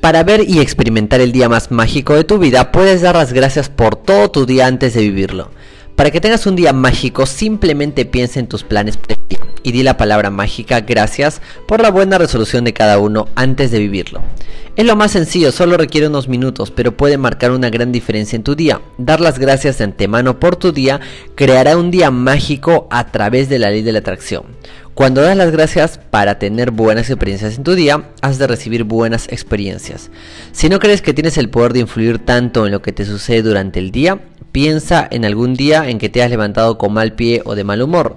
Para ver y experimentar el día más mágico de tu vida, puedes dar las gracias por todo tu día antes de vivirlo. Para que tengas un día mágico, simplemente piensa en tus planes y di la palabra mágica gracias por la buena resolución de cada uno antes de vivirlo. Es lo más sencillo, solo requiere unos minutos, pero puede marcar una gran diferencia en tu día. Dar las gracias de antemano por tu día creará un día mágico a través de la ley de la atracción. Cuando das las gracias para tener buenas experiencias en tu día, has de recibir buenas experiencias. Si no crees que tienes el poder de influir tanto en lo que te sucede durante el día, piensa en algún día en que te has levantado con mal pie o de mal humor.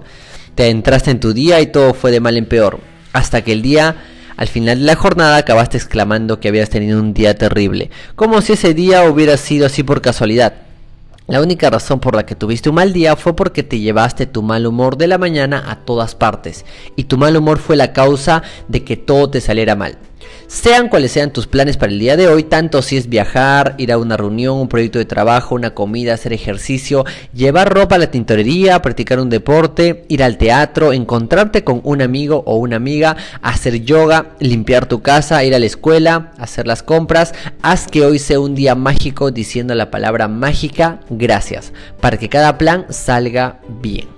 Te entraste en tu día y todo fue de mal en peor, hasta que el día al final de la jornada acabaste exclamando que habías tenido un día terrible, como si ese día hubiera sido así por casualidad. La única razón por la que tuviste un mal día fue porque te llevaste tu mal humor de la mañana a todas partes, y tu mal humor fue la causa de que todo te saliera mal. Sean cuales sean tus planes para el día de hoy, tanto si es viajar, ir a una reunión, un proyecto de trabajo, una comida, hacer ejercicio, llevar ropa a la tintorería, practicar un deporte, ir al teatro, encontrarte con un amigo o una amiga, hacer yoga, limpiar tu casa, ir a la escuela, hacer las compras, haz que hoy sea un día mágico diciendo la palabra mágica gracias, para que cada plan salga bien.